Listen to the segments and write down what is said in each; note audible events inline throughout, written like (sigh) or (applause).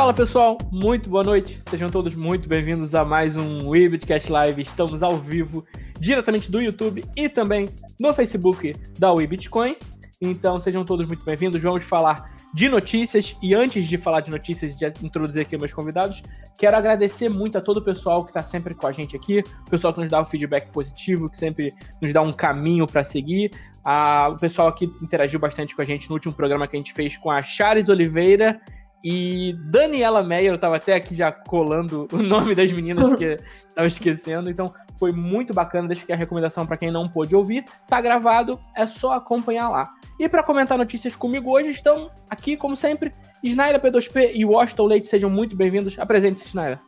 Fala pessoal, muito boa noite. Sejam todos muito bem-vindos a mais um Webcast Live. Estamos ao vivo, diretamente do YouTube e também no Facebook da Bitcoin. Então sejam todos muito bem-vindos. Vamos falar de notícias e antes de falar de notícias, de introduzir aqui meus convidados, quero agradecer muito a todo o pessoal que está sempre com a gente aqui, o pessoal que nos dá um feedback positivo, que sempre nos dá um caminho para seguir, a, o pessoal que interagiu bastante com a gente no último programa que a gente fez com a Chares Oliveira e Daniela Meyer, eu tava até aqui já colando o nome das meninas, porque (laughs) tava esquecendo. Então foi muito bacana. Deixa aqui a recomendação para quem não pôde ouvir. Tá gravado, é só acompanhar lá. E para comentar notícias comigo hoje estão aqui, como sempre, Snaira P2P e Washington Leite. Sejam muito bem-vindos. Apresente-se, Snaira.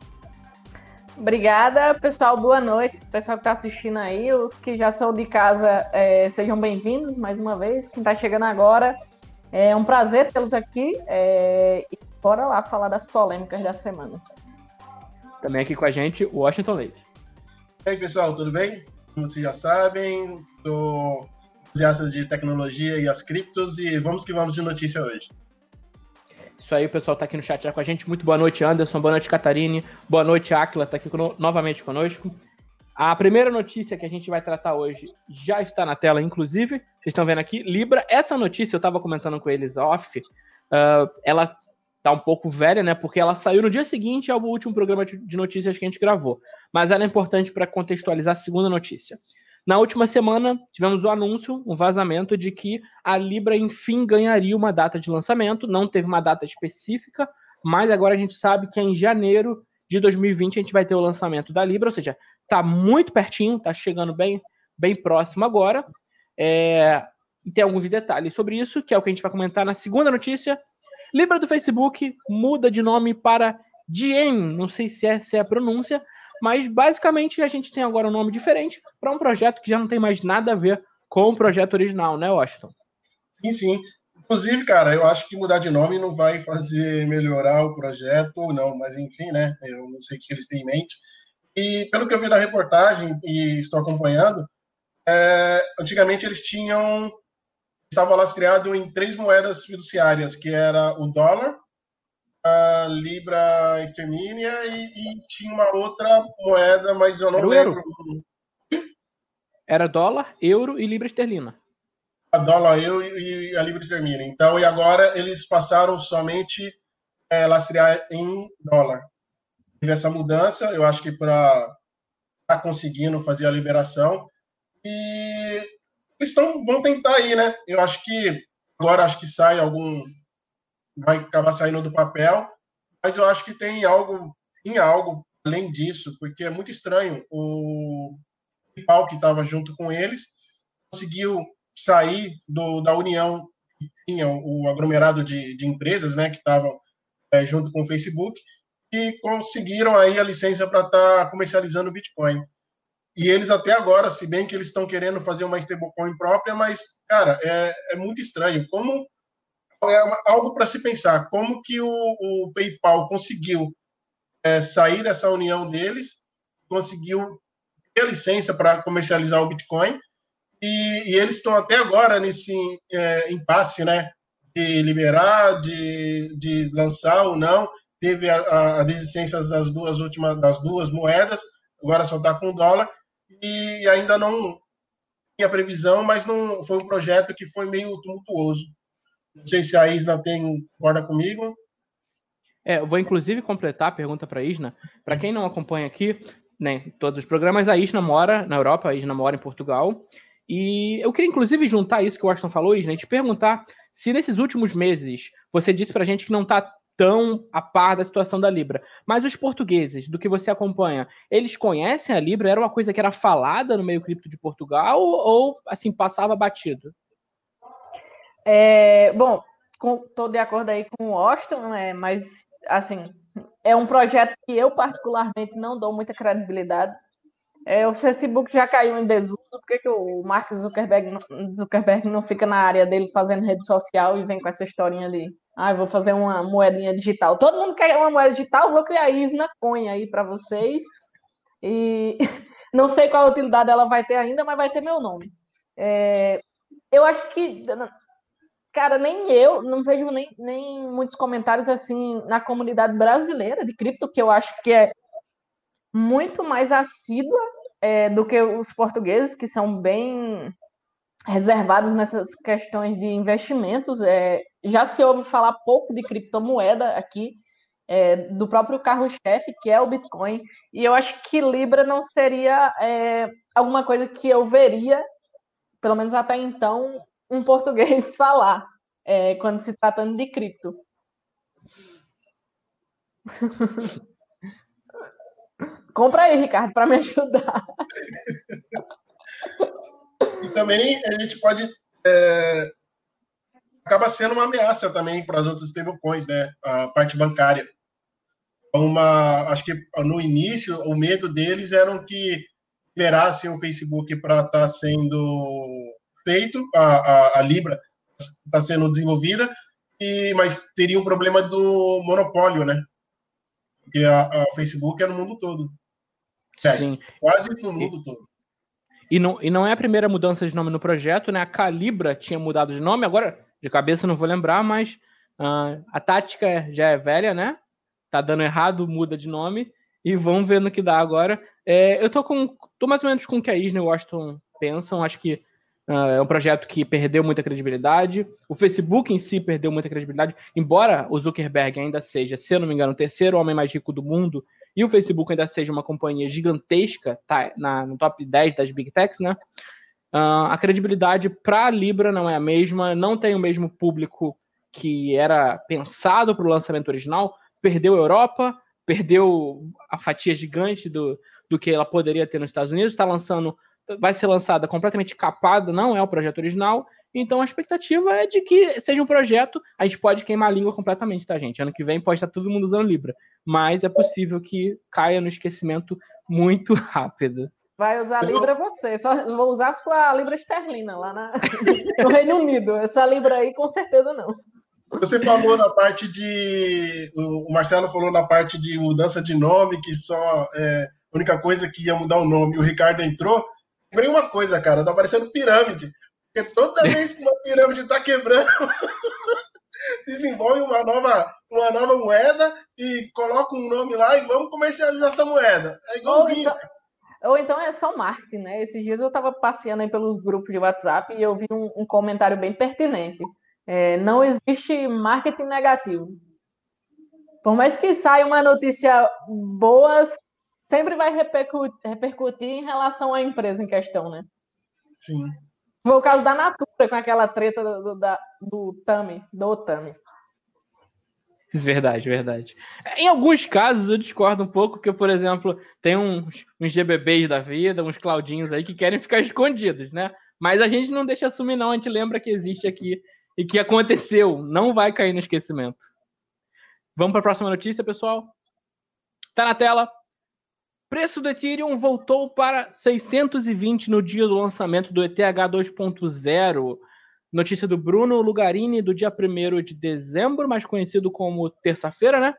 Obrigada, pessoal. Boa noite. Pessoal que está assistindo aí, os que já são de casa, é, sejam bem-vindos mais uma vez. Quem está chegando agora, é um prazer tê-los aqui. É... E bora lá falar das polêmicas da semana. Também aqui com a gente, o Washington Leite. E aí, pessoal, tudo bem? Como vocês já sabem, sou entusiasta de tecnologia e as criptos e vamos que vamos de notícia hoje. Isso aí, o pessoal está aqui no chat já com a gente. Muito boa noite, Anderson. Boa noite, Catarine. Boa noite, Aquila, está aqui novamente conosco. A primeira notícia que a gente vai tratar hoje já está na tela, inclusive. Vocês estão vendo aqui. Libra, essa notícia eu estava comentando com eles off. Uh, ela tá um pouco velha, né? Porque ela saiu no dia seguinte ao último programa de notícias que a gente gravou. Mas ela é importante para contextualizar a segunda notícia. Na última semana, tivemos o anúncio, um vazamento de que a Libra, enfim, ganharia uma data de lançamento. Não teve uma data específica, mas agora a gente sabe que é em janeiro de 2020 a gente vai ter o lançamento da Libra, ou seja, Tá muito pertinho, tá chegando bem, bem próximo agora. É, e tem alguns detalhes sobre isso, que é o que a gente vai comentar na segunda notícia. Libra do Facebook muda de nome para Diem, não sei se essa é a pronúncia, mas basicamente a gente tem agora um nome diferente para um projeto que já não tem mais nada a ver com o projeto original, né, Washington? Sim, sim. Inclusive, cara, eu acho que mudar de nome não vai fazer melhorar o projeto ou não, mas enfim, né? Eu não sei o que eles têm em mente. E pelo que eu vi na reportagem e estou acompanhando, é, antigamente eles tinham estava lastreado em três moedas fiduciárias, que era o dólar, a libra esterlina e, e, tinha uma outra moeda, mas eu não era lembro. Euro. Era dólar, euro e libra esterlina. A dólar, euro e a libra esterlina. Então, e agora eles passaram somente é, lastrear em dólar essa mudança, eu acho que para tá conseguindo fazer a liberação. E eles tão, vão tentar aí, né? Eu acho que agora acho que sai algum. Vai acabar saindo do papel, mas eu acho que tem algo, em algo além disso, porque é muito estranho. O PayPal que estava junto com eles conseguiu sair do, da união que tinha o aglomerado de, de empresas, né, que estavam é, junto com o Facebook, que conseguiram aí a licença para estar tá comercializando o Bitcoin. E eles até agora, se bem que eles estão querendo fazer uma stablecoin própria, mas, cara, é, é muito estranho. Como é algo para se pensar, como que o, o PayPal conseguiu é, sair dessa união deles, conseguiu ter licença para comercializar o Bitcoin, e, e eles estão até agora nesse é, impasse, né, de liberar, de, de lançar ou não, teve a, a desistência das duas últimas das duas moedas, agora só está com dólar e ainda não tinha previsão, mas não foi um projeto que foi meio tumultuoso. Não sei se a Isna tem concorda comigo. É, eu vou inclusive completar a pergunta para a Isna. Para quem não acompanha aqui, né, todos os programas, a Isna mora na Europa, a Isna mora em Portugal. E eu queria inclusive juntar isso que o Washington falou, Isna, e te perguntar se nesses últimos meses você disse para a gente que não está tão a par da situação da Libra. Mas os portugueses, do que você acompanha, eles conhecem a Libra? Era uma coisa que era falada no meio cripto de Portugal ou, assim, passava batido? É, bom, estou de acordo aí com o Washington, né, mas, assim, é um projeto que eu particularmente não dou muita credibilidade. É, o Facebook já caiu em desuso, por que, que o Mark Zuckerberg, Zuckerberg não fica na área dele fazendo rede social e vem com essa historinha ali? Ah, vou fazer uma moedinha digital. Todo mundo quer uma moeda digital, vou criar Isna Coin aí para vocês. E (laughs) não sei qual utilidade ela vai ter ainda, mas vai ter meu nome. É, eu acho que cara, nem eu não vejo nem, nem muitos comentários assim na comunidade brasileira de cripto, que eu acho que é muito mais assídua é, do que os portugueses, que são bem reservados nessas questões de investimentos. É, já se ouve falar pouco de criptomoeda aqui, é, do próprio carro-chefe, que é o Bitcoin, e eu acho que Libra não seria é, alguma coisa que eu veria, pelo menos até então, um português (laughs) falar, é, quando se tratando de cripto. (laughs) Compra aí, Ricardo, para me ajudar. (laughs) E também a gente pode. É, acaba sendo uma ameaça também para as outras stablecoins, né? A parte bancária. Uma, acho que no início o medo deles era que liberassem o Facebook para estar tá sendo feito, a, a, a Libra está sendo desenvolvida, e, mas teria um problema do monopólio, né? Porque a, a Facebook é no mundo todo. Sim. Quase no mundo e, todo. E não, e não é a primeira mudança de nome no projeto, né? A Calibra tinha mudado de nome, agora de cabeça não vou lembrar, mas uh, a tática já é velha, né? Tá dando errado, muda de nome. E vamos ver no que dá agora. É, eu tô com. tô mais ou menos com o que a Isna e o Washington pensam. Acho que uh, é um projeto que perdeu muita credibilidade. O Facebook em si perdeu muita credibilidade. Embora o Zuckerberg ainda seja, se eu não me engano, o terceiro homem mais rico do mundo e o Facebook ainda seja uma companhia gigantesca, tá na, no top 10 das Big Techs, né? Uh, a credibilidade para a Libra não é a mesma, não tem o mesmo público que era pensado para o lançamento original. Perdeu a Europa, perdeu a fatia gigante do, do que ela poderia ter nos Estados Unidos. Está lançando, vai ser lançada completamente capada, não é o projeto original. Então a expectativa é de que seja um projeto. A gente pode queimar a língua completamente, tá, gente? Ano que vem pode estar todo mundo usando Libra. Mas é possível que caia no esquecimento muito (laughs) rápido. Vai usar Libra você. Só vou usar a sua Libra esterlina lá na... no Reino Unido. Essa Libra aí, com certeza não. Você falou na parte de. O Marcelo falou na parte de mudança de nome, que só é a única coisa que ia mudar o nome. E o Ricardo entrou. Lembrei uma coisa, cara, tá parecendo pirâmide. Porque toda (laughs) vez que uma pirâmide está quebrando, (laughs) desenvolve uma nova, uma nova moeda e coloca um nome lá e vamos comercializar essa moeda. É igualzinho. Ou então, ou então é só marketing, né? Esses dias eu estava passeando aí pelos grupos de WhatsApp e eu vi um, um comentário bem pertinente. É, não existe marketing negativo. Por mais que saia uma notícia boa, sempre vai repercutir, repercutir em relação à empresa em questão, né? Sim. Foi o caso da Natura com aquela treta do, do, da, do Tami, do Tami. (laughs) Verdade, verdade. Em alguns casos eu discordo um pouco, porque, por exemplo, tem uns, uns GBBs da vida, uns Claudinhos aí que querem ficar escondidos, né? Mas a gente não deixa assumir, não. A gente lembra que existe aqui e que aconteceu. Não vai cair no esquecimento. Vamos para a próxima notícia, pessoal? Tá na tela preço do Ethereum voltou para 620 no dia do lançamento do ETH 2.0. Notícia do Bruno Lugarini, do dia 1 de dezembro, mais conhecido como terça-feira, né?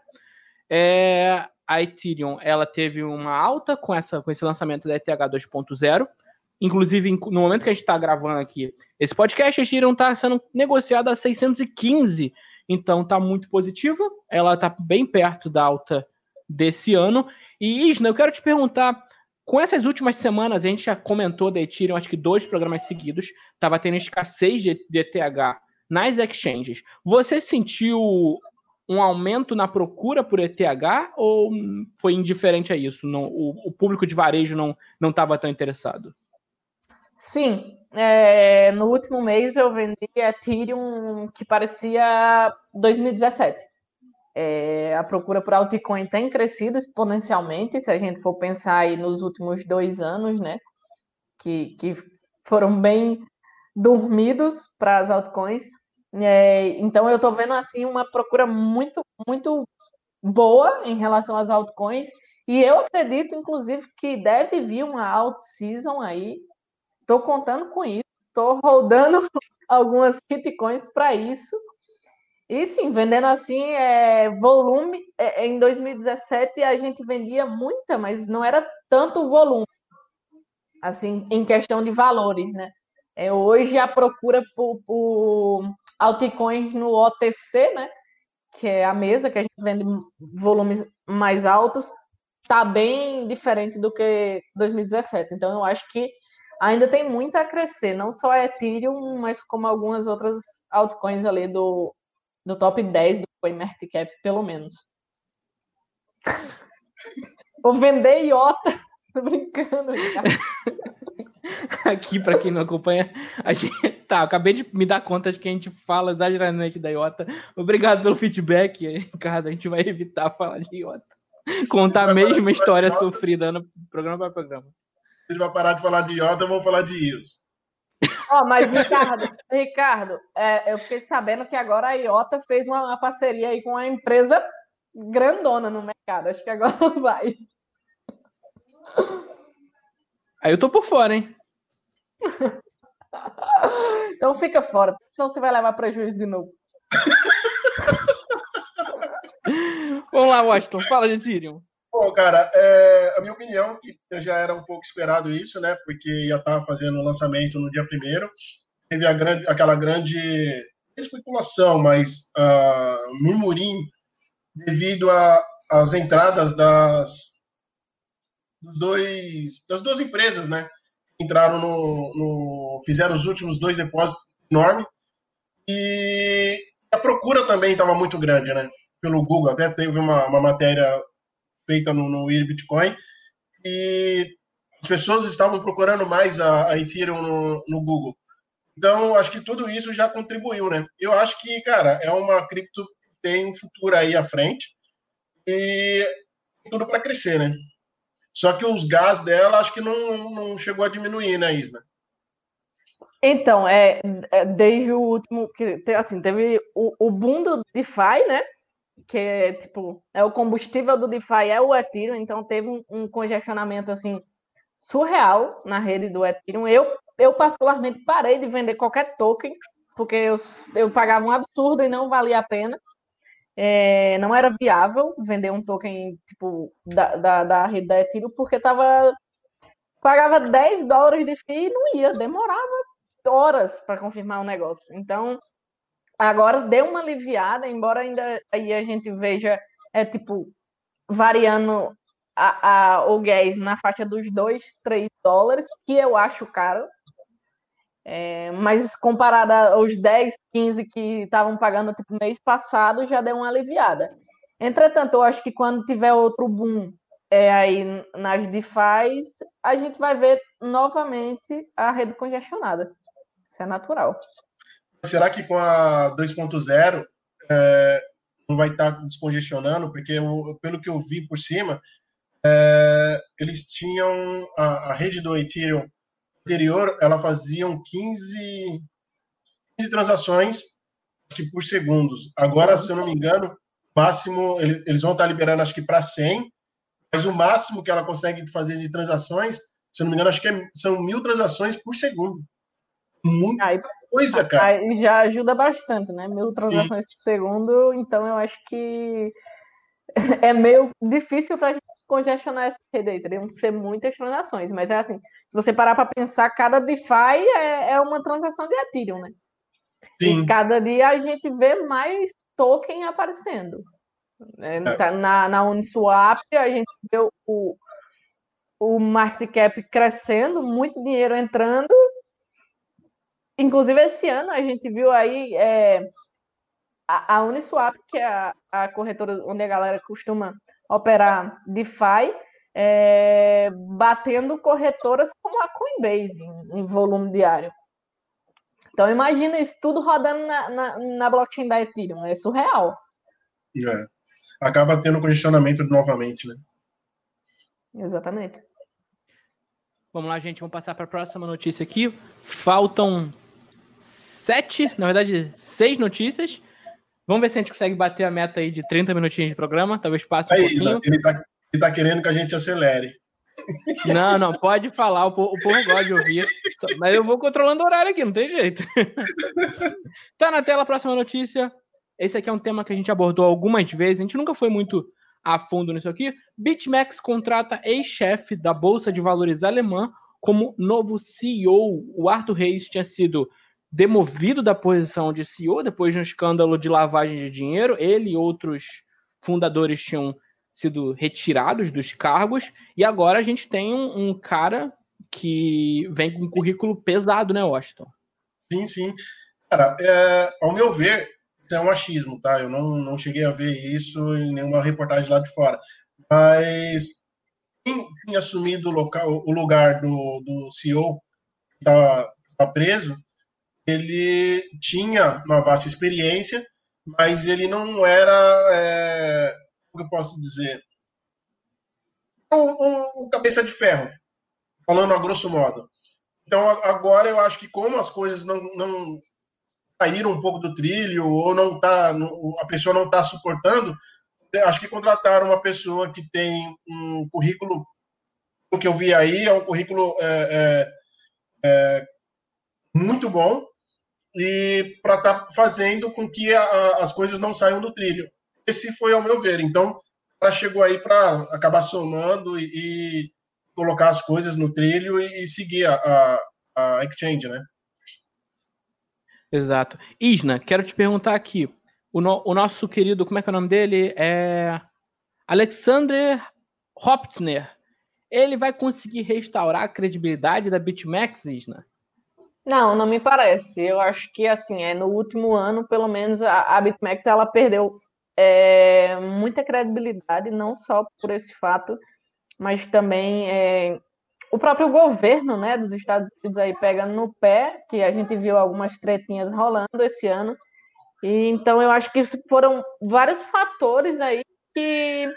É, a Ethereum ela teve uma alta com, essa, com esse lançamento da ETH 2.0. Inclusive, no momento que a gente está gravando aqui esse podcast, a Ethereum está sendo negociada a 615. Então, está muito positiva. Ela está bem perto da alta desse ano. E Isna, eu quero te perguntar, com essas últimas semanas, a gente já comentou da Ethereum, acho que dois programas seguidos, estava tendo escassez de ETH nas exchanges. Você sentiu um aumento na procura por ETH ou foi indiferente a isso? Não, o, o público de varejo não estava tão interessado? Sim, é, no último mês eu vendi Ethereum que parecia 2017. É, a procura por altcoin tem crescido exponencialmente, se a gente for pensar aí nos últimos dois anos, né? Que, que foram bem dormidos para as altcoins. É, então eu estou vendo assim uma procura muito, muito boa em relação às altcoins. E eu acredito, inclusive, que deve vir uma alt season aí. Estou contando com isso. Estou rodando (laughs) algumas bitcoins para isso. E sim, vendendo assim, é, volume, é, em 2017 a gente vendia muita, mas não era tanto volume, assim, em questão de valores, né? É, hoje a procura por, por altcoins no OTC, né? Que é a mesa que a gente vende volumes mais altos, está bem diferente do que 2017. Então eu acho que ainda tem muito a crescer, não só a Ethereum, mas como algumas outras altcoins ali do, do top 10 do CoinMarketCap, pelo menos. (laughs) Vou vender IOTA. (laughs) Tô brincando, (laughs) Aqui, para quem não acompanha, a gente. Tá, acabei de me dar conta de que a gente fala exageradamente da IOTA. Obrigado pelo feedback, Ricardo. A gente vai evitar falar de IOTA. Contar a mesma história sofrida no programa para programa. A gente vai parar de falar de IOTA, vamos falar de IOS. Oh, mas, Ricardo, Ricardo é, eu fiquei sabendo que agora a IOTA fez uma, uma parceria aí com uma empresa grandona no mercado. Acho que agora (laughs) vai. Aí eu tô por fora, hein? então fica fora, senão você vai levar prejuízo de novo. Vamos lá, Washington, fala de. Bom, cara, é, a minha opinião que já era um pouco esperado isso, né? Porque ia estar fazendo o lançamento no dia primeiro. Teve a grande, aquela grande especulação, mas uh, murmurinho devido às entradas das, dois, das duas empresas, né? Entraram no, no, fizeram os últimos dois depósitos enormes e a procura também estava muito grande, né? Pelo Google, até teve uma, uma matéria feita no, no Bitcoin e as pessoas estavam procurando mais a, a Ethereum no, no Google. Então, acho que tudo isso já contribuiu, né? Eu acho que, cara, é uma cripto que tem um futuro aí à frente e tudo para crescer, né? Só que os gás dela acho que não, não chegou a diminuir, né, Isna? Então, é, é desde o último, assim, teve o, o boom do DeFi, né? Que é tipo, é o combustível do DeFi é o Ethereum, então teve um, um congestionamento assim surreal na rede do Ethereum. Eu, eu particularmente parei de vender qualquer token, porque eu, eu pagava um absurdo e não valia a pena é, não era viável vender um token tipo da, da, da rede da Ethereum, porque tava pagava 10 dólares de FII e não ia, demorava horas para confirmar o negócio. Então, agora deu uma aliviada, embora ainda aí a gente veja é tipo variando a, a, o gás na faixa dos 2, 3 dólares, que eu acho caro, é, mas comparado aos 10, 15 que estavam pagando tipo mês passado, já deu uma aliviada. Entretanto, eu acho que quando tiver outro boom é, aí nas DeFi, a gente vai ver novamente a rede congestionada. Isso é natural. Será que com a 2.0 é, não vai estar descongestionando? Porque eu, pelo que eu vi por cima, é, eles tinham a, a rede do Ethereum anterior, ela faziam 15, 15 transações que por segundos. Agora, se eu não me engano, máximo eles, eles vão estar liberando acho que para 100, mas o máximo que ela consegue fazer de transações, se eu não me engano, acho que é, são mil transações por segundo. Muita aí, coisa, cara. Aí já ajuda bastante, né? Mil transações Sim. por segundo, então eu acho que (laughs) é meio difícil para congestionar essa rede aí, teriam que ser muitas transações, mas é assim, se você parar para pensar, cada DeFi é, é, uma transação de Ethereum, né? Sim. E cada dia a gente vê mais token aparecendo. Né? É. Tá na, na Uniswap a gente vê o, o market cap crescendo, muito dinheiro entrando. Inclusive esse ano a gente viu aí é, a, a Uniswap, que é a, a corretora onde a galera costuma operar DeFi, é, batendo corretoras como a Coinbase em, em, volume diário. Então imagina isso tudo rodando na, na, na blockchain da Ethereum, é surreal. É. Acaba tendo congestionamento novamente, né? Exatamente. Vamos lá, gente, vamos passar para a próxima notícia aqui. Faltam sete, na verdade, seis notícias. Vamos ver se a gente consegue bater a meta aí de 30 minutinhos de programa, talvez passe um aí, pouquinho. Ele tá, ele tá querendo que a gente acelere. Não, não, pode falar, o povo, o povo gosta de ouvir. Mas eu vou controlando o horário aqui, não tem jeito. (laughs) tá na tela a próxima notícia. Esse aqui é um tema que a gente abordou algumas vezes, a gente nunca foi muito a fundo nisso aqui. BitMEX contrata ex-chefe da Bolsa de Valores alemã como novo CEO. O Arthur Reis tinha sido demovido da posição de CEO depois de um escândalo de lavagem de dinheiro. Ele e outros fundadores tinham sido retirados dos cargos e agora a gente tem um, um cara que vem com um currículo pesado, né, Washington? Sim, sim. Cara, é, ao meu ver, é um achismo, tá? Eu não, não cheguei a ver isso em nenhuma reportagem lá de fora. Mas quem tinha assumido o, local, o lugar do, do CEO que estava preso, ele tinha uma vasta experiência, mas ele não era, é, como eu posso dizer, um, um, um, cabeça de ferro, falando a grosso modo. Então, agora eu acho que como as coisas não, não caíram um pouco do trilho, ou não tá, a pessoa não está suportando, acho que contrataram uma pessoa que tem um currículo, o que eu vi aí, é um currículo é, é, é muito bom, e para estar tá fazendo com que a, a, as coisas não saiam do trilho. Esse foi ao meu ver. Então, ela chegou aí para acabar somando e, e, colocar as coisas no trilho e, e seguir a, a, exchange, né? Exato. Isna, quero te perguntar aqui. O, no, o, nosso querido, como é que é o nome dele? É Alexander Hoptner. Ele vai conseguir restaurar a credibilidade da BitMEX, Isna? Não, não me parece. Eu acho que assim, é no último ano, pelo menos a, a BitMEX ela perdeu é, muita credibilidade, não só por esse fato, mas também é, o próprio governo né, dos Estados Unidos aí pega no pé, que a gente viu algumas tretinhas rolando esse ano. E, então eu acho que foram vários fatores aí que,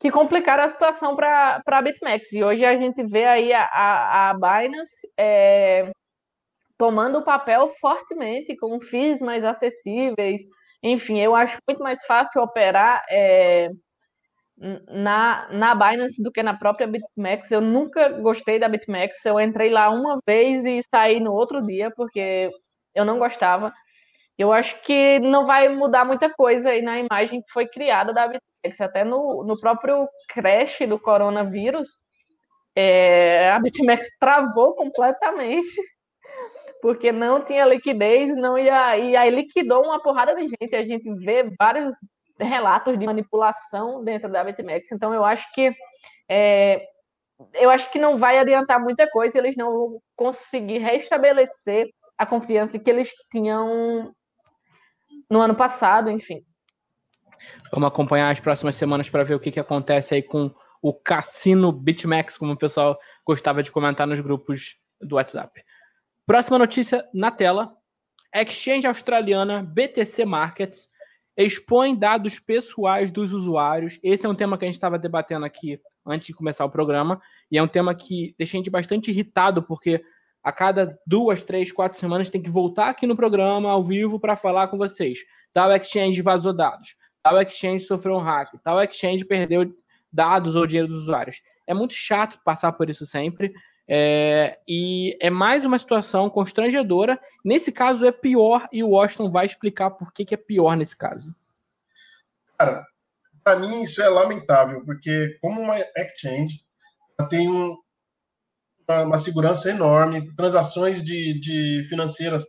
que complicaram a situação para a BitMEX. E hoje a gente vê aí a, a, a Binance é, tomando o papel fortemente, com FIIs mais acessíveis. Enfim, eu acho muito mais fácil operar é, na, na Binance do que na própria BitMEX. Eu nunca gostei da BitMEX. Eu entrei lá uma vez e saí no outro dia, porque eu não gostava. Eu acho que não vai mudar muita coisa aí na imagem que foi criada da BitMEX. Até no, no próprio crash do coronavírus, é, a BitMEX travou completamente porque não tinha liquidez, não ia, e aí liquidou uma porrada de gente. A gente vê vários relatos de manipulação dentro da BitMEX. Então eu acho que é, eu acho que não vai adiantar muita coisa, eles não vão conseguir restabelecer a confiança que eles tinham no ano passado, enfim. Vamos acompanhar as próximas semanas para ver o que, que acontece aí com o cassino BitMEX, como o pessoal gostava de comentar nos grupos do WhatsApp. Próxima notícia na tela. Exchange australiana BTC Markets expõe dados pessoais dos usuários. Esse é um tema que a gente estava debatendo aqui antes de começar o programa. E é um tema que deixa a gente bastante irritado, porque a cada duas, três, quatro semanas tem que voltar aqui no programa ao vivo para falar com vocês. Tal exchange vazou dados, tal exchange sofreu um hack, tal exchange perdeu dados ou dinheiro dos usuários. É muito chato passar por isso sempre. É, e é mais uma situação constrangedora. Nesse caso é pior e o Washington vai explicar por que, que é pior nesse caso. Cara, para mim isso é lamentável, porque como uma exchange tem um, uma, uma, segurança enorme, transações de, de financeiras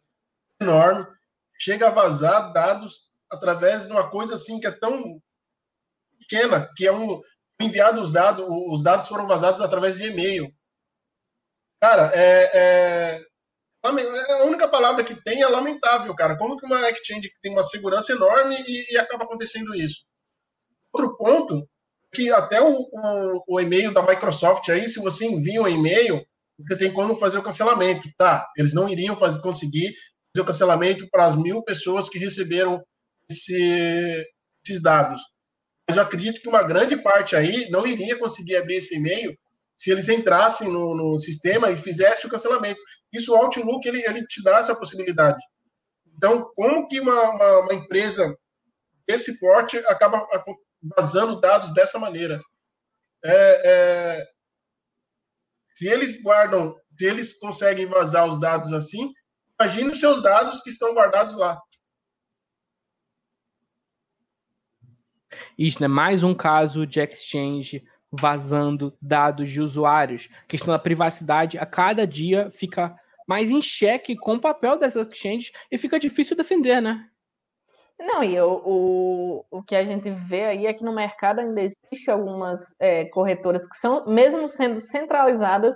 enorme, chega a vazar dados através de uma coisa assim que é tão pequena, que é um enviado os dados, os dados foram vazados através de e-mail Cara, é, é, a única palavra que tem é lamentável, cara. Como que uma exchange tem uma segurança enorme e, e acaba acontecendo isso? Outro ponto que até o, o, o, e-mail da Microsoft aí, se você envia um e-mail, você tem como fazer o cancelamento, tá? Eles não iriam fazer, conseguir fazer o cancelamento para as mil pessoas que receberam esse, esses dados. Mas eu acredito que uma grande parte aí não iria conseguir abrir esse e-mail se eles entrassem no, no sistema e fizessem o cancelamento. Isso o Outlook ele, ele te dá essa possibilidade. Então, como que uma, uma, uma empresa desse porte acaba vazando dados dessa maneira? É, é, se eles guardam, se eles conseguem vazar os dados assim, imagine os seus dados que estão guardados lá. Isso, né? Mais um caso de exchange vazando dados de usuários. A questão da privacidade a cada dia fica mais em xeque com o papel dessas exchanges e fica difícil defender, né? Não, e o, o, o que a gente vê aí é que no mercado ainda existe algumas é, corretoras que são, mesmo sendo centralizadas,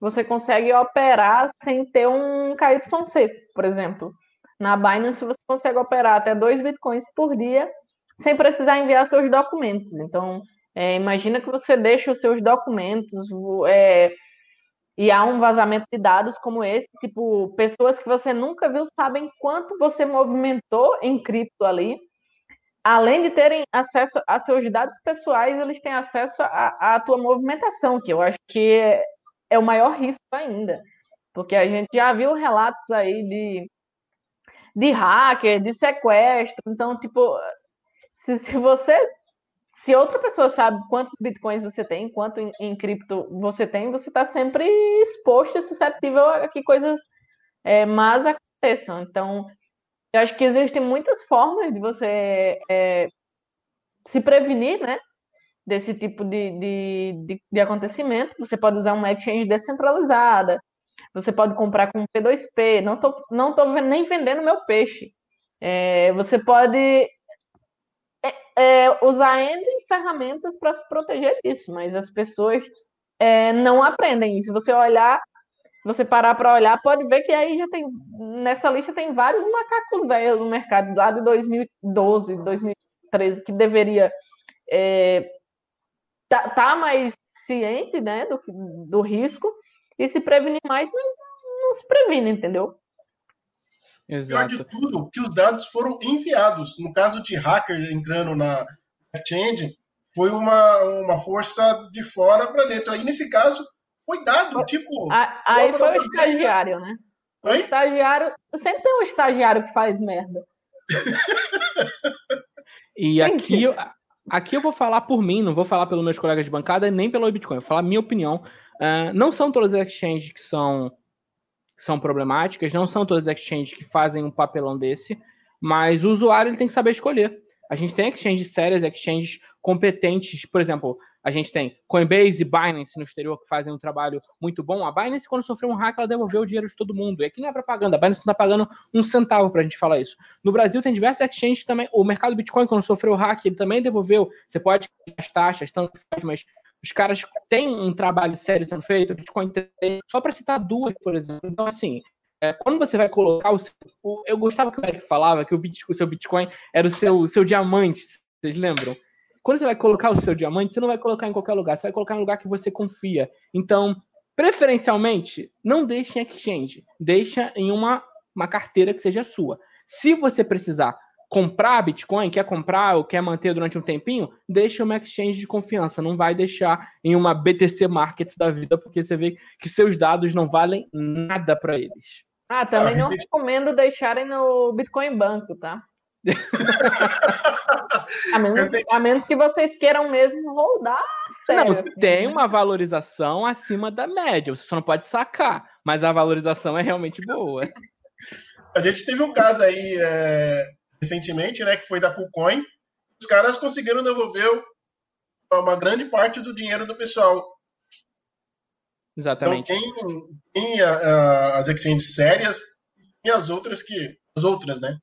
você consegue operar sem ter um KYC, por exemplo. Na Binance você consegue operar até dois bitcoins por dia sem precisar enviar seus documentos. Então, é, imagina que você deixa os seus documentos é, e há um vazamento de dados como esse, tipo, pessoas que você nunca viu sabem quanto você movimentou em cripto ali. Além de terem acesso a seus dados pessoais, eles têm acesso à tua movimentação, que eu acho que é, é o maior risco ainda. Porque a gente já viu relatos aí de, de hacker, de sequestro. Então, tipo, se, se você se outra pessoa sabe quantos bitcoins você tem, quanto em, em cripto você tem, você está sempre exposto e susceptível a que coisas é, más aconteçam. Então, eu acho que existem muitas formas de você é, se prevenir, né? Desse tipo de, de, de, de, acontecimento. Você pode usar uma exchange descentralizada, você pode comprar com P2P. Não estou não tô nem vendendo meu peixe. É, você pode é, usar N ferramentas para se proteger disso, mas as pessoas é, não aprendem. E se você olhar, se você parar para olhar, pode ver que aí já tem, nessa lista tem vários macacos velhos no mercado, lá de 2012, 2013, que deveria é, tá, tá mais ciente né, do, do risco e se prevenir mais, mas não se previne, entendeu? Exato. Pior de tudo, que os dados foram enviados. No caso de hacker entrando na exchange, foi uma, uma força de fora para dentro. Aí, nesse caso, foi dado, tipo... aí foi o estagiário, né? O Oi? estagiário... Sempre tem um estagiário que faz merda. (laughs) e aqui, aqui eu vou falar por mim, não vou falar pelos meus colegas de bancada, nem pelo Bitcoin. Vou falar minha opinião. Uh, não são todas as exchanges que são são problemáticas, não são todas as exchanges que fazem um papelão desse, mas o usuário ele tem que saber escolher. A gente tem exchanges sérias, exchanges competentes, por exemplo, a gente tem Coinbase e Binance no exterior que fazem um trabalho muito bom. A Binance, quando sofreu um hack, ela devolveu o dinheiro de todo mundo. E aqui não é propaganda, a Binance não está pagando um centavo para a gente falar isso. No Brasil tem diversas exchanges também. O mercado Bitcoin, quando sofreu o hack, ele também devolveu. Você pode as taxas, tanto faz, mas os caras têm um trabalho sério sendo feito, Bitcoin só para citar duas, por exemplo. Então, assim, é, quando você vai colocar o seu. Eu gostava que o Eric falava que o, o seu Bitcoin era o seu, seu diamante, vocês lembram? Quando você vai colocar o seu diamante, você não vai colocar em qualquer lugar, você vai colocar em um lugar que você confia. Então, preferencialmente, não deixe em exchange, deixa em uma, uma carteira que seja sua. Se você precisar comprar Bitcoin, quer comprar ou quer manter durante um tempinho, deixa uma exchange de confiança, não vai deixar em uma BTC Markets da vida, porque você vê que seus dados não valem nada para eles. Ah, também ah, não recomendo deixarem no Bitcoin Banco, tá? (laughs) a, menos, a, menos, que vocês queiram mesmo rodar sério. Não, assim, tem né? uma valorização acima da média, você só não pode sacar, mas a valorização é realmente boa. (laughs) A gente teve um caso aí é, recentemente, né, que foi da KuCoin, os caras conseguiram devolver uma grande parte do dinheiro do pessoal. Exatamente. Então tem, tem a, a, as exchanges sérias e as outras que as outras, né?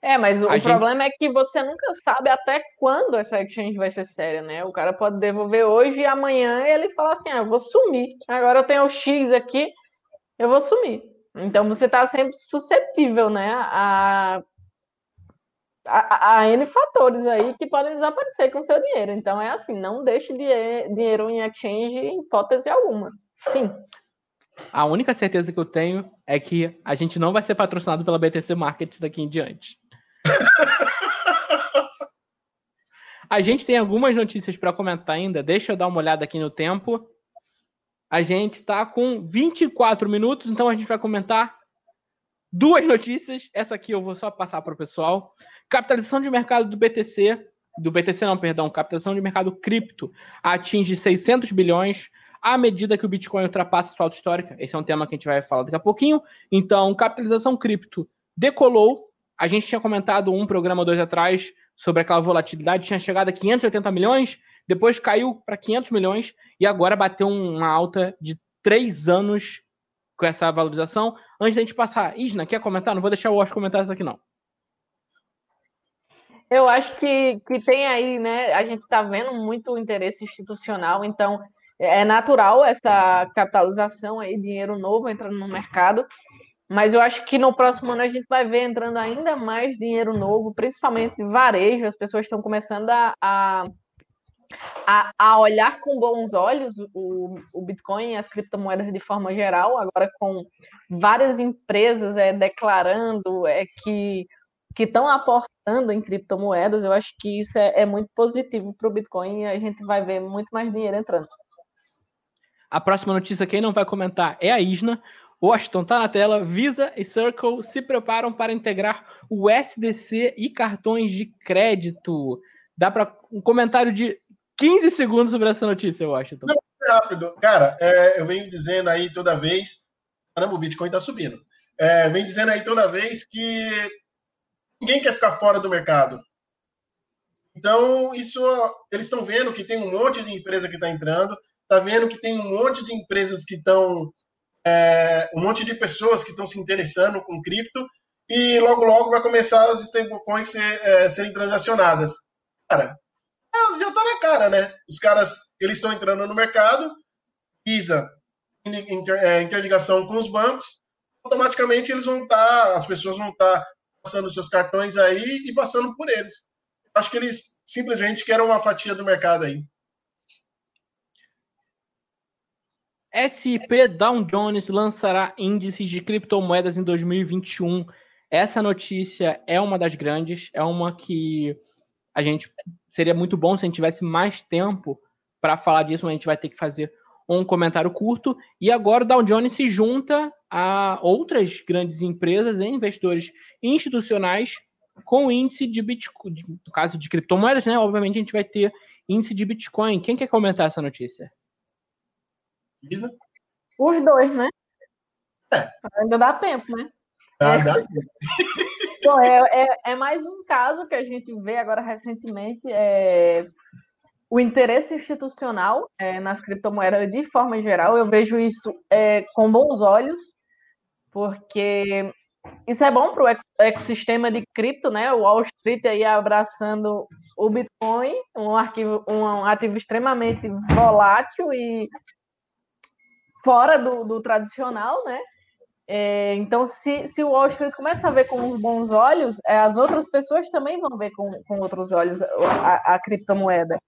É, mas o, gente... problema é que você nunca sabe até quando essa exchange vai ser séria, né? O cara pode devolver hoje e amanhã ele fala assim: ah, eu vou sumir. Agora eu tenho o X aqui, eu vou sumir. Então você está sempre suscetível, né, a há, N fatores aí que podem desaparecer com seu dinheiro. Então é assim, não deixe dinheiro em exchange em hipótese alguma. Sim. A única certeza que eu tenho é que a gente não vai ser patrocinado pela BTC Markets daqui em diante. (laughs) a gente tem algumas notícias para comentar ainda. Deixa eu dar uma olhada aqui no tempo. A gente está com 24 minutos, então a gente vai comentar duas notícias. Essa aqui eu vou só passar para o pessoal. Capitalização de mercado do BTC, do BTC não, perdão, capitalização de mercado cripto atinge 600 bilhões à medida que o Bitcoin ultrapassa sua alta histórica. Esse é um tema que a gente vai falar daqui a pouquinho. Então, capitalização cripto decolou. A gente tinha comentado um programa dois atrás sobre aquela volatilidade, tinha chegado a 580 milhões, depois caiu para 500 milhões e agora bateu uma alta de três anos com essa valorização. Antes da gente passar, Isna, quer comentar? Não vou deixar o Wash comentar isso aqui, não. Eu acho que, que tem aí, né? A gente está vendo muito interesse institucional, então é natural essa capitalização aí, dinheiro novo entrando no mercado. Mas eu acho que no próximo ano a gente vai ver entrando ainda mais dinheiro novo, principalmente varejo. As pessoas estão começando a, a, a, olhar com bons olhos o, o Bitcoin e as criptomoedas de forma geral, agora com várias empresas é, declarando é, que que estão aportando em criptomoedas, eu acho que isso é, é muito positivo para o Bitcoin e a gente vai ver muito mais dinheiro entrando. A próxima notícia, quem não vai comentar é a Isna. Washington está na tela. Visa e Circle se preparam para integrar o SDC e cartões de crédito. Dá para um comentário de 15 segundos sobre essa notícia, Washington. Não, é rápido. Cara, é, eu venho dizendo aí toda vez. Caramba, o Bitcoin está subindo. É, venho dizendo aí toda vez que ninguém quer ficar fora do mercado. Então, isso eles estão vendo que tem um monte de empresa que está entrando, está vendo que tem um monte de empresas que estão. É, um monte de pessoas que estão se interessando com cripto, e logo, logo vai começar as stablecoins ser, é, serem transacionadas. Cara, é, já está na cara, né? Os caras eles estão entrando no mercado, Visa, inter, é, interligação com os bancos, automaticamente eles vão estar, tá, as pessoas vão estar tá passando seus cartões aí e passando por eles. Acho que eles simplesmente querem uma fatia do mercado aí. SP Dow Jones lançará índices de criptomoedas em 2021. Essa notícia é uma das grandes, é uma que a gente seria muito bom se a gente tivesse mais tempo para falar disso, mas a gente vai ter que fazer um comentário curto. E agora o Dow Jones se junta a outras grandes empresas e investidores institucionais com índice de Bitcoin, no caso de criptomoedas, né? Obviamente a gente vai ter índice de Bitcoin. Quem quer comentar essa notícia? Os dois, né? É. Ainda dá tempo, né? Ah, é. dá sim. (laughs) Bom, é, é, é, mais um caso que a gente vê agora recentemente. É, o interesse institucional é, nas criptomoedas de forma geral, eu vejo isso é, com bons olhos, porque isso é bom para o ecossistema de cripto, né? O Wall Street aí abraçando o Bitcoin, um, arquivo, um ativo extremamente volátil e fora do, do tradicional, né? É, então, se, se o Wall Street começa a ver com os bons olhos, é, as outras pessoas também vão ver com, com outros olhos a, a criptomoeda.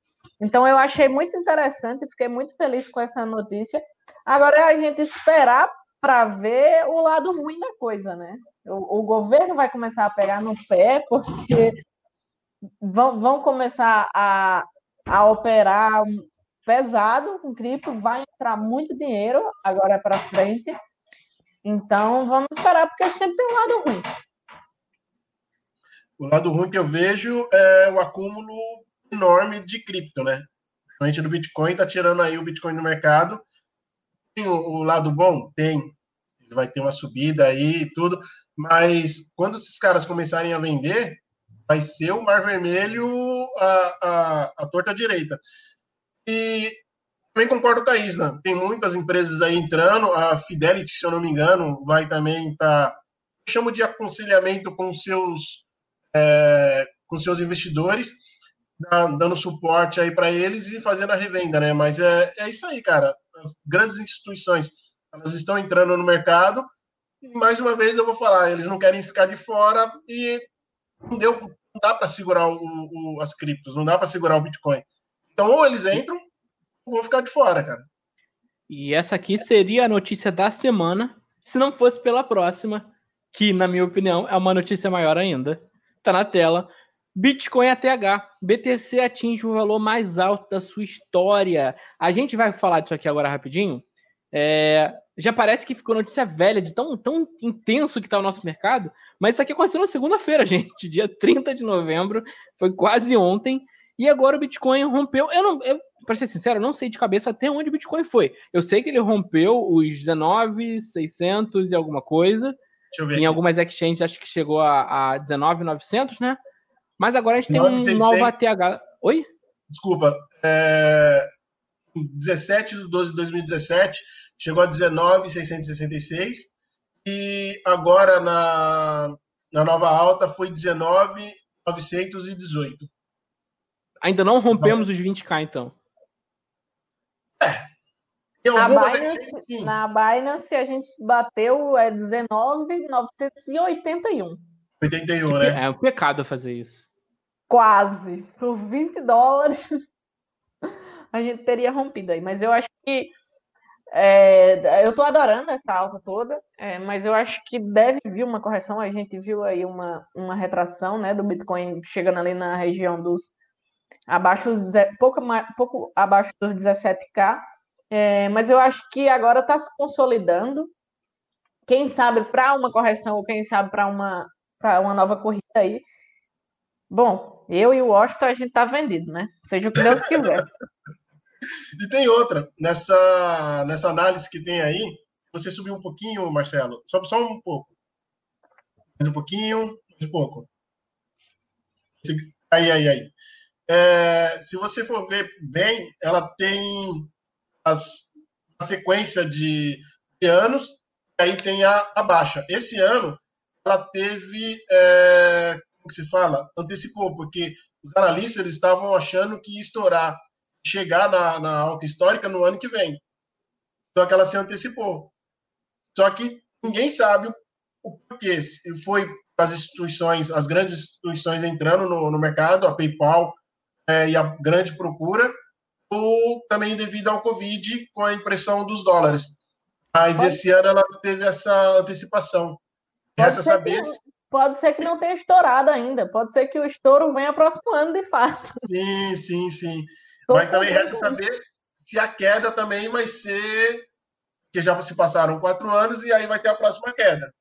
Então eu achei muito interessante, fiquei muito feliz com essa notícia. Agora é a gente esperar para ver o lado ruim da coisa, né? O, o, governo vai começar a pegar no pé, porque vão, vão começar a, a operar pesado com cripto, vai entrar muito dinheiro agora para frente. Então vamos esperar, porque sempre tem um lado ruim. O lado ruim que eu vejo é o acúmulo enorme de cripto, né? Principalmente do Bitcoin, está tirando aí o Bitcoin no mercado. Tem o, o, lado bom? Tem. Ele vai ter uma subida aí e tudo. Mas quando esses caras começarem a vender, vai ser o mar vermelho a, a, a torta direita. E também concordo com a Isla. Tem muitas empresas aí entrando. A Fidelity, se eu não me engano, vai também estar. Tá, chamo de aconselhamento com seus, é, com seus investidores dando suporte aí para eles e fazendo a revenda, né? Mas é, é isso aí, cara. As grandes instituições elas estão entrando no mercado e mais uma vez eu vou falar, eles não querem ficar de fora e não deu, não dá para segurar o, o, as criptos, não dá para segurar o Bitcoin. Então ou eles entram ou vão ficar de fora, cara. E essa aqui seria a notícia da semana, se não fosse pela próxima, que na minha opinião é uma notícia maior ainda. Tá na tela. Bitcoin ATH. BTC atinge o valor mais alto da sua história. A gente vai falar disso aqui agora rapidinho. É, já parece que ficou notícia velha de tão, tão intenso que está o nosso mercado, mas isso aqui aconteceu na segunda-feira, (laughs) gente, dia 30 de novembro, foi quase ontem, e agora o Bitcoin rompeu. Eu não, eu, para ser sincero, eu não sei de cabeça até onde o Bitcoin foi. Eu sei que ele rompeu os 19,600 e alguma coisa. em aqui. algumas exchanges acho que chegou a, a 19,900, né? Mas agora a gente tem um novo ATH. Oi? Desculpa. É... 17 de 12 de 2017 chegou a 19,666 e agora na, na nova alta foi 19,918. Ainda não rompemos os 20k, então. É. Na Binance, na Binance, a gente bateu é 19,981. 81, né? É um pecado fazer isso. Quase. Por 20 dólares a gente teria rompido aí. Mas eu acho que é, eu estou adorando essa alta toda, é, mas eu acho que deve vir uma correção. A gente viu aí uma, uma retração né, do Bitcoin chegando ali na região dos abaixo dos, pouco, pouco abaixo dos 17k. É, mas eu acho que agora está se consolidando. Quem sabe para uma correção ou quem sabe para uma, uma nova corrida aí. Bom, eu e o Washington a gente está vendido, né? Seja o que Deus quiser. (laughs) e tem outra, nessa, nessa análise que tem aí, você subiu um pouquinho, Marcelo, sobe só um pouco. Mais um pouquinho, mais um pouco. Aí, aí, aí. É, se você for ver bem, ela tem as, a sequência de, de anos, aí tem a, a, baixa. Esse ano, ela teve, é, como se fala? Antecipou, porque os analistas estavam achando que ia estourar, chegar na, na alta histórica no ano que vem. Só que ela se antecipou. Só que ninguém sabe o porquê. Foi as instituições, as grandes instituições entrando no, no mercado, a PayPal é, e a grande procura, ou também devido ao Covid com a impressão dos dólares. Mas esse ano ela teve essa antecipação. Resta saber. Que, pode ser que não tenha estourado ainda. Pode ser que o estouro venha próximo ano de fato. Sim, sim, sim. Tô Mas também resta saber se a queda também vai ser. que já se passaram quatro anos e aí vai ter a próxima queda.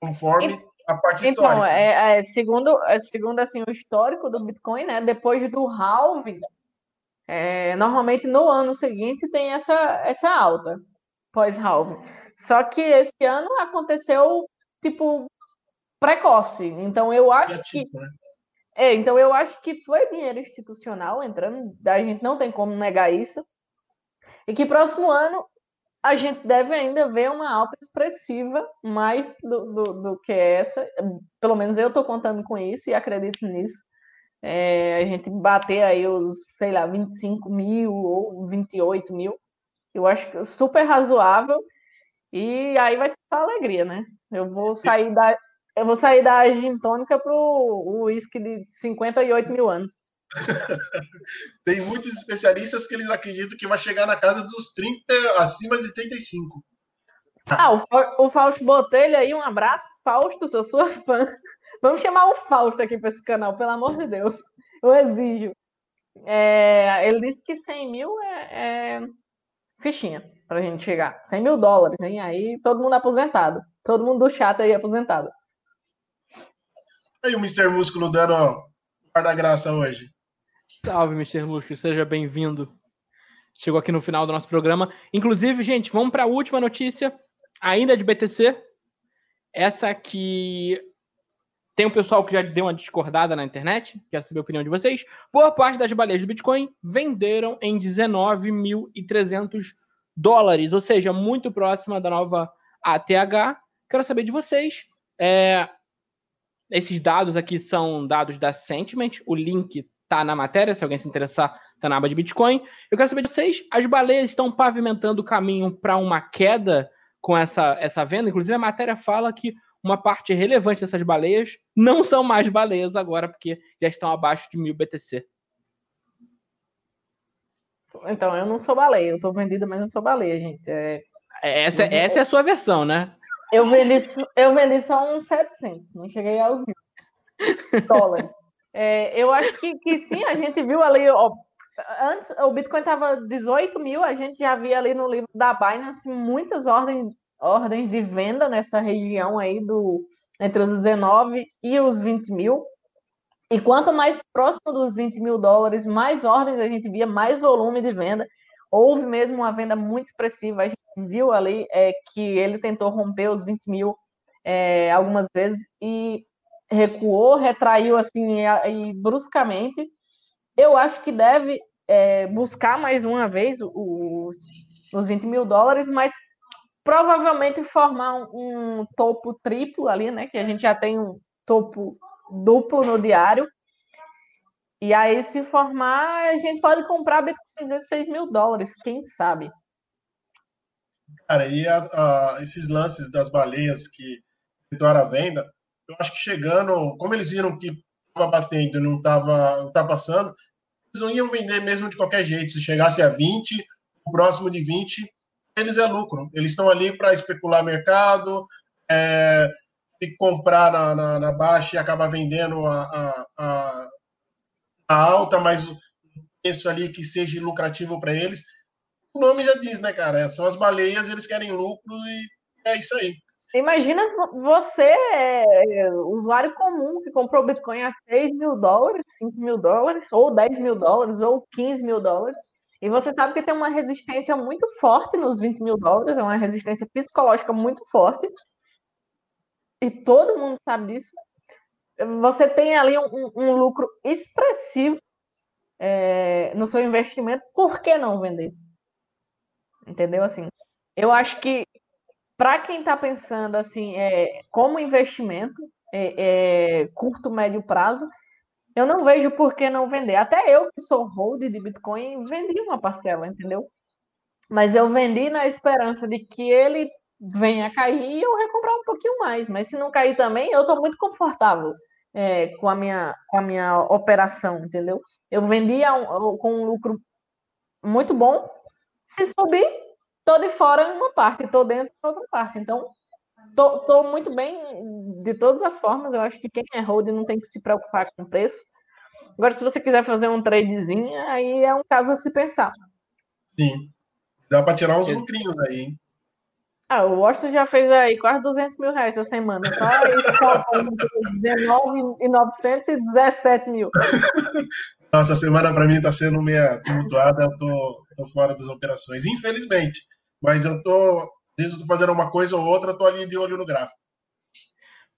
Conforme. E a parte então, histórica. É, é, segundo, é, segundo assim, o histórico do Bitcoin, né? Depois do halving, é, normalmente no ano seguinte tem essa, essa alta pós-halving. Só que esse ano aconteceu tipo precoce. Então eu acho que né? é, então eu acho que foi dinheiro institucional entrando, a gente não tem como negar isso. E que próximo ano a gente deve ainda ver uma alta expressiva mais do, do, do que essa. Pelo menos eu estou contando com isso e acredito nisso é, a gente bater aí os, sei lá, 25 mil ou 28 mil, eu acho super razoável. E aí vai ser uma alegria, né? Eu vou sair da, eu vou sair da gin tônica pro uísque de 58 mil anos. (laughs) Tem muitos especialistas que eles acreditam que vai chegar na casa dos 30, acima de 35. Ah, o, o Fausto Botelho aí, um abraço. Fausto, sou sua fã. (laughs) Vamos chamar o Fausto aqui para esse canal, pelo amor de Deus. Eu exijo. É, ele disse que 100 mil é, é fichinha para a gente chegar. 100 mil dólares, hein? Aí todo mundo aposentado. Todo mundo do chat aí aposentado. Aí o Mr. Músculo dando par da graça hoje. Salve, Mr. Músculo, seja bem-vindo. Chegou aqui no final do nosso programa. Inclusive, gente, vamos para a última notícia, ainda de BTC. Essa que tem um pessoal que já deu uma discordada na internet, quero saber a opinião de vocês. Boa parte das baleias do Bitcoin venderam em 19.300 dólares, ou seja, muito próxima da nova ATH. Quero saber de vocês. É, esses dados aqui são dados da Sentiment, o link tá na matéria, se alguém se interessar, tá na aba de Bitcoin. Eu quero saber de vocês, as baleias estão pavimentando o caminho para uma queda com essa, essa venda? Inclusive, a matéria fala que uma parte relevante dessas baleias não são mais baleias agora, porque já estão abaixo de mil BTC. Então, eu não sou baleia, eu tô vendida, mas não sou baleia, gente. É... Essa, eu... essa é a sua versão, né? Eu vendi, eu vendi só uns 700, não cheguei aos mil (laughs) dólares. É, eu acho que, que sim, a gente viu ali, ó, antes o Bitcoin estava 18 mil, a gente já via ali no livro da Binance muitas ordens ordens de venda nessa região aí do entre os 19 e os 20 mil. E quanto mais próximo dos 20 mil dólares, mais ordens a gente via, mais volume de venda. Houve mesmo uma venda muito expressiva. A gente viu ali é, que ele tentou romper os 20 mil é, algumas vezes e recuou, retraiu assim e, e bruscamente. Eu acho que deve é, buscar mais uma vez os, os 20 mil dólares, mas provavelmente formar um, um, topo triplo ali, né? Que a gente já tem um topo duplo no diário. E aí, se formar, a gente pode comprar Bitcoin 16 mil dólares, quem sabe? Cara, e a, a, esses lances das baleias que efetuaram a venda, eu acho que chegando, como eles viram que estava batendo não estava ultrapassando, eles não iam vender mesmo de qualquer jeito. Se chegasse a 20, o próximo de 20, eles é lucro. Eles estão ali para especular mercado, é, e comprar na, na, na, baixa e acabar vendendo a, a, a, a alta, mas o preço ali que seja lucrativo para eles. O nome já diz, né, cara? São as baleias, eles querem lucro e é isso aí. Imagina você, é, usuário comum, que comprou Bitcoin a 6 mil dólares, 5 mil dólares, ou 10 mil dólares, ou 15 mil dólares, e você sabe que tem uma resistência muito forte nos 20 mil dólares, é uma resistência psicológica muito forte, e todo mundo sabe disso. Você tem ali um, um lucro expressivo é, no seu investimento, por que não vender? Entendeu? Assim, eu acho que para quem está pensando assim, é, como investimento, é, é, curto, médio prazo, eu não vejo por que não vender. Até eu, que sou hold de Bitcoin, vendi uma parcela, entendeu? Mas eu vendi na esperança de que ele venha a cair e eu recomprar um pouquinho mais. Mas se não cair também, eu estou muito confortável é, com, a minha, com a minha operação, entendeu? Eu vendi um, com um lucro muito bom. Se subir, tô de fora em uma parte, tô dentro em outra parte. Então, tô, tô muito bem de todas as formas. Eu acho que quem é hold não tem que se preocupar com o preço. Agora, se você quiser fazer um tradezinho, aí é um caso a se pensar. Sim. Dá para tirar uns lucrinhos aí, hein? Ah, o Washington já fez aí quase 200 mil reais essa semana. Só isso 19,900 e 17 mil. (laughs) Nossa, a semana para mim está sendo meio tumultuada. Eu tô, tô fora das operações, infelizmente. Mas eu tô, às vezes eu tô fazendo uma coisa ou outra, eu tô ali de olho no gráfico.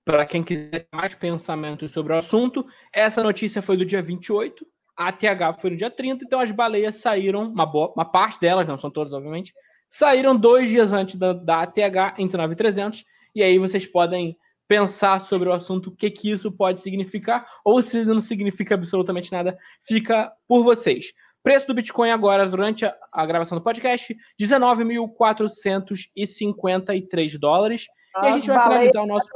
Para quem quiser mais pensamentos sobre o assunto, essa notícia foi do dia 28, a TH foi no dia 30, então as baleias saíram, uma, boa, uma parte delas, não são todas, obviamente, saíram dois dias antes da, da ATH entre 9 e 300, e aí vocês podem pensar sobre o assunto, o que, que isso pode significar, ou se não significa absolutamente nada, fica por vocês. Preço do Bitcoin agora, durante a, a gravação do podcast, 19.453 dólares. As e a gente vai finalizar o nosso.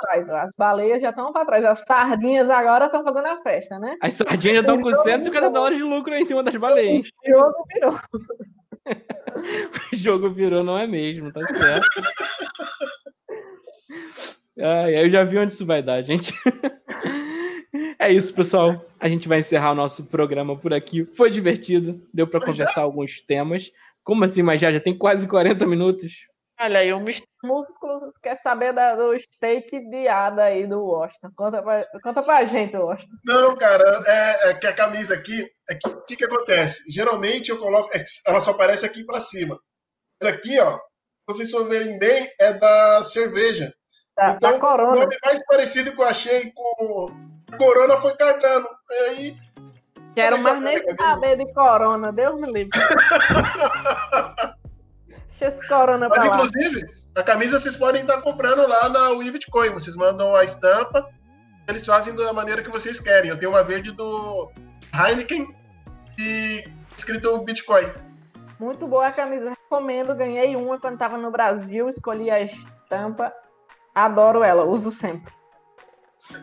Trás, as baleias já estão para trás. As sardinhas agora estão fazendo a festa, né? As sardinhas já estão com 150 dólares de lucro em cima das baleias. O jogo virou. (laughs) o jogo virou, não é mesmo, tá certo. Ai, eu já vi onde isso vai dar, gente. É isso, pessoal. A gente vai encerrar o nosso programa por aqui. Foi divertido, deu para conversar alguns temas. Como assim, mas já, já tem quase 40 minutos? Olha aí, o Mr. Músculos quer saber da, do steak de ada aí do Washington. Conta pra, conta pra gente, Washington. Não, cara, é, é que a camisa aqui, o é que, que, que acontece? Geralmente eu coloco, é ela só aparece aqui pra cima. Mas aqui, ó, se vocês for verem bem, é da cerveja. Da, então, da Corona. o nome mais parecido que eu achei com Corona foi cagando. E aí. Quero mais nem saber de Corona, Deus me livre. (laughs) Deixa esse Corona Mas, inclusive, a camisa vocês podem estar comprando lá na Wii Bitcoin. Vocês mandam a estampa, eles fazem da maneira que vocês querem. Eu tenho uma verde do Heineken e escrito Bitcoin. Muito boa a camisa, recomendo. Ganhei uma quando estava no Brasil, escolhi a estampa. Adoro ela, uso sempre.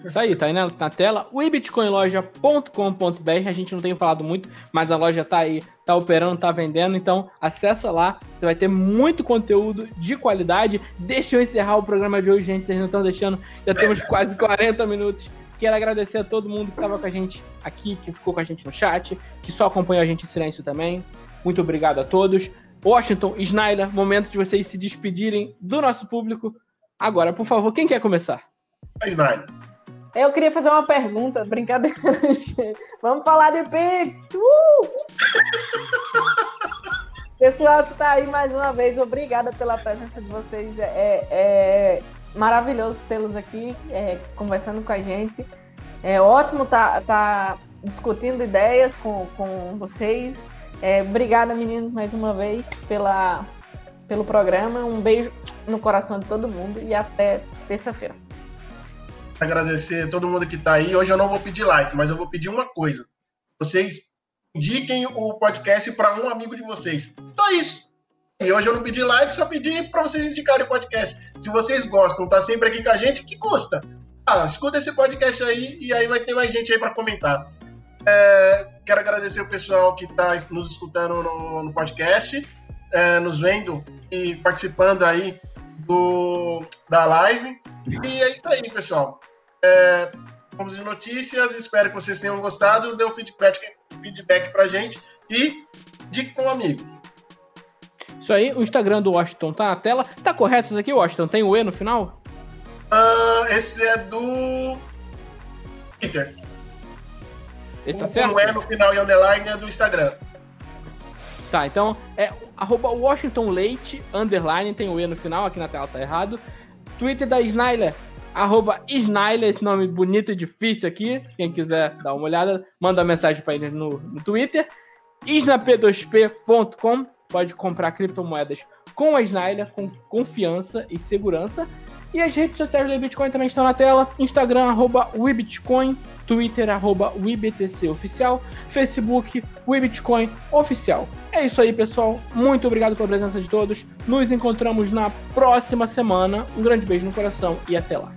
Isso aí, tá aí na, na tela. O a gente não tem falado muito, mas a loja tá aí, tá operando, tá vendendo, então acessa lá, você vai ter muito conteúdo de qualidade. Deixa eu encerrar o programa de hoje, gente, vocês não estão deixando, já temos (laughs) quase 40 minutos. Quero agradecer a todo mundo que estava com a gente aqui, que ficou com a gente no chat, que só acompanhou a gente em silêncio também. Muito obrigado a todos. Washington, Snyder, momento de vocês se despedirem do nosso público. Agora, por favor, quem quer começar? A Snyder. Eu queria fazer uma pergunta, brincadeira. (laughs) Vamos falar de Pix! Uh! (laughs) Pessoal que está aí mais uma vez, obrigada pela presença de vocês. É, é, é maravilhoso tê-los aqui é, conversando com a gente. É ótimo estar tá, tá discutindo ideias com, com vocês. É, obrigada, meninos, mais uma vez pela, pelo programa. Um beijo no coração de todo mundo e até terça-feira. Agradecer todo mundo que está aí. Hoje eu não vou pedir like, mas eu vou pedir uma coisa. Vocês indiquem o podcast para um amigo de vocês. Só isso. E hoje eu não pedi like, só pedi para vocês indicarem o podcast. Se vocês gostam, tá sempre aqui com a gente, que custa? Ah, escuta esse podcast aí e aí vai ter mais gente aí para comentar. É, quero agradecer o pessoal que está nos escutando no, no podcast, é, nos vendo e participando aí do, da live. E é isso aí, pessoal. É, vamos de notícias. Espero que vocês tenham gostado. Dê um feedback, feedback pra gente e diga para um amigo. Isso aí, o Instagram do Washington tá na tela. Tá correto isso aqui, Washington? Tem o E no final? Uh, esse é do Twitter. Esse tá certo? O E no final e underline é do Instagram. Tá, então é arroba Washington Leite, underline, tem o E no final, aqui na tela tá errado. Twitter da Snyler, arroba Snyler, esse nome bonito e difícil aqui. Quem quiser dar uma olhada, manda mensagem para ele no, no Twitter. isnap2p.com pode comprar criptomoedas com a Snyder, com confiança e segurança. E as redes sociais do Bitcoin também estão na tela: Instagram, arroba Webitcoin, Twitter, arroba Oficial, Facebook, Webitcoin Oficial. É isso aí, pessoal. Muito obrigado pela presença de todos. Nos encontramos na próxima semana. Um grande beijo no coração e até lá.